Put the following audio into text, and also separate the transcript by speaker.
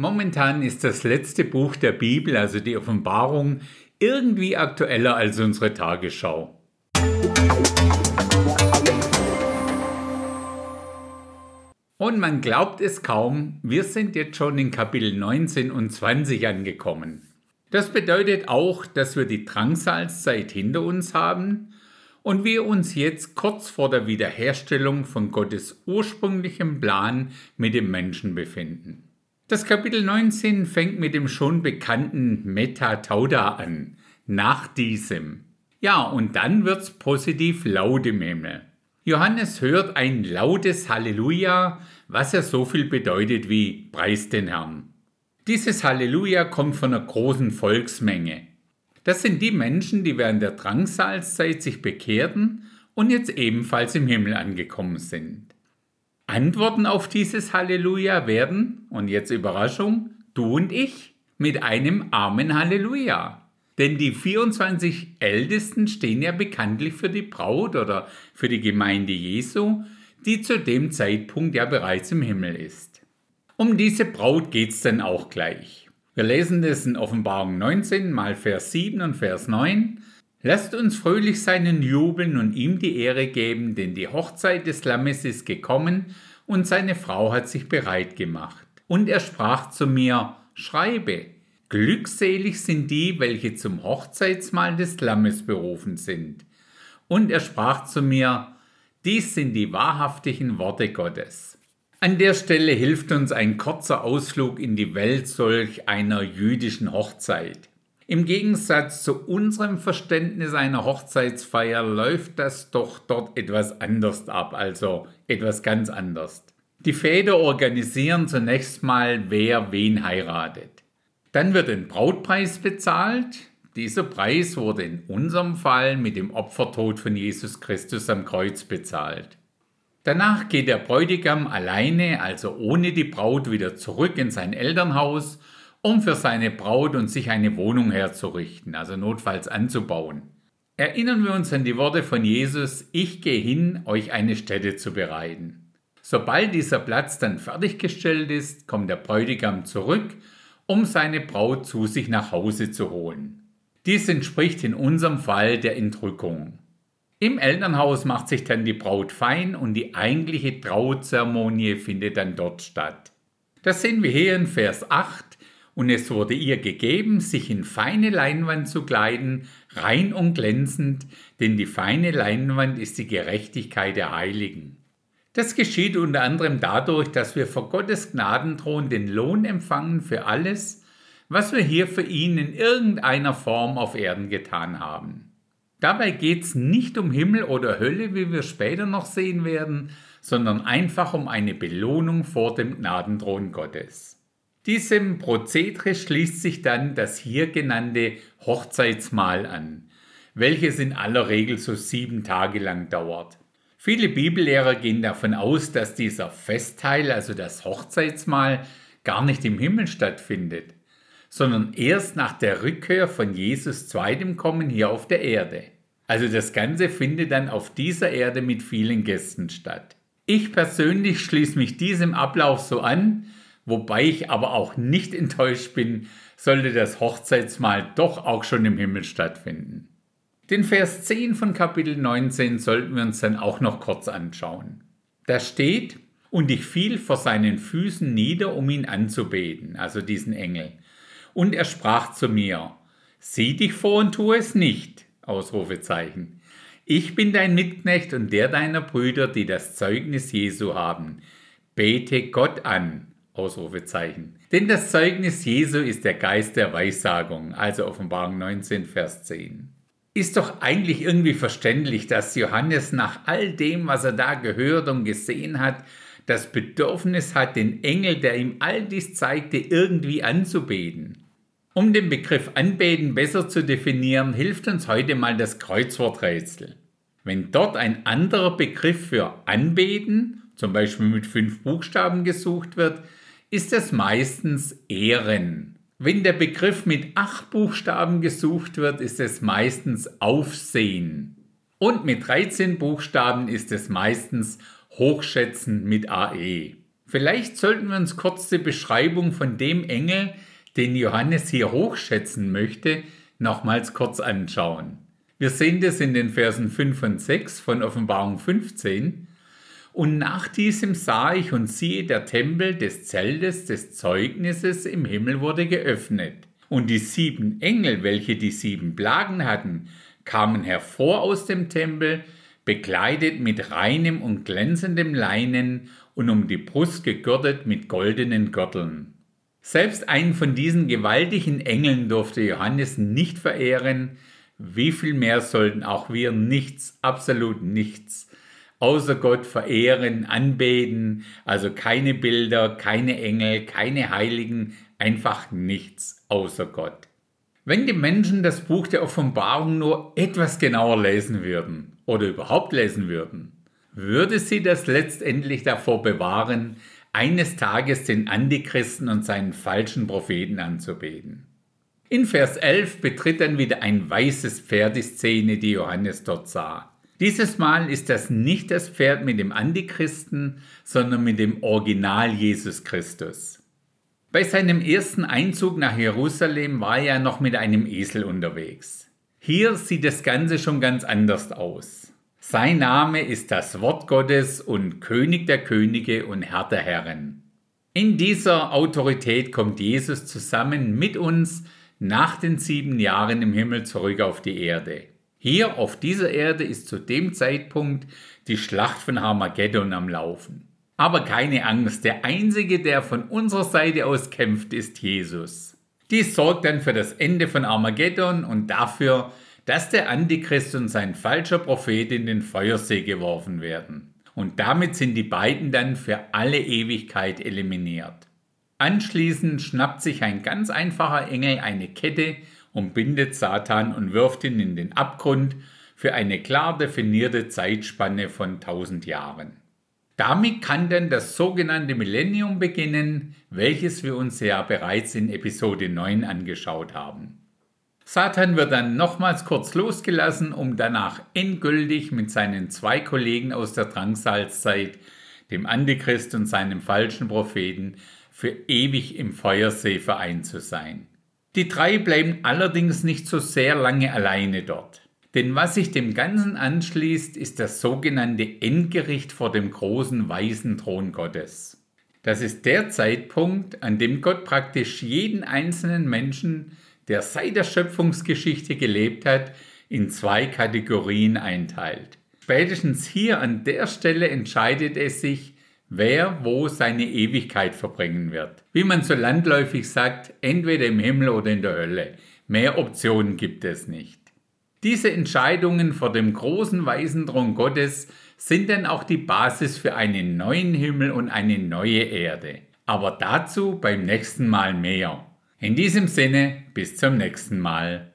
Speaker 1: Momentan ist das letzte Buch der Bibel, also die Offenbarung, irgendwie aktueller als unsere Tagesschau. Und man glaubt es kaum, wir sind jetzt schon in Kapitel 19 und 20 angekommen. Das bedeutet auch, dass wir die Drangsalzzeit hinter uns haben und wir uns jetzt kurz vor der Wiederherstellung von Gottes ursprünglichem Plan mit dem Menschen befinden. Das Kapitel 19 fängt mit dem schon bekannten Metatauda an, nach diesem. Ja, und dann wird's positiv laut im Himmel. Johannes hört ein lautes Halleluja, was ja so viel bedeutet wie Preis den Herrn. Dieses Halleluja kommt von einer großen Volksmenge. Das sind die Menschen, die während der Drangsalzzeit sich bekehrten und jetzt ebenfalls im Himmel angekommen sind. Antworten auf dieses Halleluja werden, und jetzt Überraschung, du und ich mit einem Amen Halleluja. Denn die 24 Ältesten stehen ja bekanntlich für die Braut oder für die Gemeinde Jesu, die zu dem Zeitpunkt ja bereits im Himmel ist. Um diese Braut geht's dann auch gleich. Wir lesen das in Offenbarung 19 mal Vers 7 und Vers 9. Lasst uns fröhlich seinen jubeln und ihm die Ehre geben, denn die Hochzeit des Lammes ist gekommen und seine Frau hat sich bereit gemacht. Und er sprach zu mir, schreibe, glückselig sind die, welche zum Hochzeitsmahl des Lammes berufen sind. Und er sprach zu mir, dies sind die wahrhaftigen Worte Gottes. An der Stelle hilft uns ein kurzer Ausflug in die Welt solch einer jüdischen Hochzeit. Im Gegensatz zu unserem Verständnis einer Hochzeitsfeier läuft das doch dort etwas anders ab, also etwas ganz anders. Die Väter organisieren zunächst mal, wer wen heiratet. Dann wird ein Brautpreis bezahlt. Dieser Preis wurde in unserem Fall mit dem Opfertod von Jesus Christus am Kreuz bezahlt. Danach geht der Bräutigam alleine, also ohne die Braut, wieder zurück in sein Elternhaus um für seine Braut und sich eine Wohnung herzurichten, also notfalls anzubauen. Erinnern wir uns an die Worte von Jesus, ich gehe hin, euch eine Stätte zu bereiten. Sobald dieser Platz dann fertiggestellt ist, kommt der Bräutigam zurück, um seine Braut zu sich nach Hause zu holen. Dies entspricht in unserem Fall der Entrückung. Im Elternhaus macht sich dann die Braut fein und die eigentliche Trauzeremonie findet dann dort statt. Das sehen wir hier in Vers 8 und es wurde ihr gegeben, sich in feine Leinwand zu kleiden, rein und glänzend, denn die feine Leinwand ist die Gerechtigkeit der Heiligen. Das geschieht unter anderem dadurch, dass wir vor Gottes Gnadenthron den Lohn empfangen für alles, was wir hier für ihn in irgendeiner Form auf Erden getan haben. Dabei geht es nicht um Himmel oder Hölle, wie wir später noch sehen werden, sondern einfach um eine Belohnung vor dem Gnadenthron Gottes. Diesem Prozedere schließt sich dann das hier genannte Hochzeitsmahl an, welches in aller Regel so sieben Tage lang dauert. Viele Bibellehrer gehen davon aus, dass dieser Festteil, also das Hochzeitsmahl, gar nicht im Himmel stattfindet, sondern erst nach der Rückkehr von Jesus zweitem Kommen hier auf der Erde. Also das Ganze findet dann auf dieser Erde mit vielen Gästen statt. Ich persönlich schließe mich diesem Ablauf so an, wobei ich aber auch nicht enttäuscht bin, sollte das Hochzeitsmahl doch auch schon im Himmel stattfinden. Den Vers 10 von Kapitel 19 sollten wir uns dann auch noch kurz anschauen. Da steht, und ich fiel vor seinen Füßen nieder, um ihn anzubeten, also diesen Engel. Und er sprach zu mir, sieh dich vor und tu es nicht, Ausrufezeichen. Ich bin dein Mitknecht und der deiner Brüder, die das Zeugnis Jesu haben. Bete Gott an Ausrufezeichen. Denn das Zeugnis Jesu ist der Geist der Weissagung, also Offenbarung 19, Vers 10. Ist doch eigentlich irgendwie verständlich, dass Johannes nach all dem, was er da gehört und gesehen hat, das Bedürfnis hat, den Engel, der ihm all dies zeigte, irgendwie anzubeten. Um den Begriff Anbeten besser zu definieren, hilft uns heute mal das Kreuzworträtsel. Wenn dort ein anderer Begriff für Anbeten, zum Beispiel mit fünf Buchstaben gesucht wird, ist es meistens Ehren. Wenn der Begriff mit acht Buchstaben gesucht wird, ist es meistens Aufsehen. Und mit 13 Buchstaben ist es meistens Hochschätzen mit AE. Vielleicht sollten wir uns kurz die Beschreibung von dem Engel, den Johannes hier hochschätzen möchte, nochmals kurz anschauen. Wir sehen das in den Versen 5 und 6 von Offenbarung 15. Und nach diesem sah ich und siehe, der Tempel des Zeltes des Zeugnisses im Himmel wurde geöffnet. Und die sieben Engel, welche die sieben Plagen hatten, kamen hervor aus dem Tempel, bekleidet mit reinem und glänzendem Leinen und um die Brust gegürtet mit goldenen Gürteln. Selbst einen von diesen gewaltigen Engeln durfte Johannes nicht verehren, wie viel mehr sollten auch wir nichts, absolut nichts, außer Gott verehren, anbeten, also keine Bilder, keine Engel, keine Heiligen, einfach nichts außer Gott. Wenn die Menschen das Buch der Offenbarung nur etwas genauer lesen würden oder überhaupt lesen würden, würde sie das letztendlich davor bewahren, eines Tages den Antichristen und seinen falschen Propheten anzubeten. In Vers 11 betritt dann wieder ein weißes Pferd die Szene, die Johannes dort sah. Dieses Mal ist das nicht das Pferd mit dem Antichristen, sondern mit dem Original Jesus Christus. Bei seinem ersten Einzug nach Jerusalem war er noch mit einem Esel unterwegs. Hier sieht das Ganze schon ganz anders aus. Sein Name ist das Wort Gottes und König der Könige und Herr der Herren. In dieser Autorität kommt Jesus zusammen mit uns nach den sieben Jahren im Himmel zurück auf die Erde. Hier auf dieser Erde ist zu dem Zeitpunkt die Schlacht von Armageddon am Laufen. Aber keine Angst, der Einzige, der von unserer Seite aus kämpft, ist Jesus. Dies sorgt dann für das Ende von Armageddon und dafür, dass der Antichrist und sein falscher Prophet in den Feuersee geworfen werden. Und damit sind die beiden dann für alle Ewigkeit eliminiert. Anschließend schnappt sich ein ganz einfacher Engel eine Kette und bindet Satan und wirft ihn in den Abgrund für eine klar definierte Zeitspanne von 1000 Jahren. Damit kann dann das sogenannte Millennium beginnen, welches wir uns ja bereits in Episode 9 angeschaut haben. Satan wird dann nochmals kurz losgelassen, um danach endgültig mit seinen zwei Kollegen aus der Drangsalzzeit, dem Antichrist und seinem falschen Propheten, für ewig im Feuersee vereint zu sein. Die drei bleiben allerdings nicht so sehr lange alleine dort. Denn was sich dem Ganzen anschließt, ist das sogenannte Endgericht vor dem großen weißen Thron Gottes. Das ist der Zeitpunkt, an dem Gott praktisch jeden einzelnen Menschen, der seit der Schöpfungsgeschichte gelebt hat, in zwei Kategorien einteilt. Spätestens hier an der Stelle entscheidet es sich, wer wo seine Ewigkeit verbringen wird. Wie man so landläufig sagt, entweder im Himmel oder in der Hölle. Mehr Optionen gibt es nicht. Diese Entscheidungen vor dem großen weißen Thron Gottes sind dann auch die Basis für einen neuen Himmel und eine neue Erde. Aber dazu beim nächsten Mal mehr. In diesem Sinne, bis zum nächsten Mal.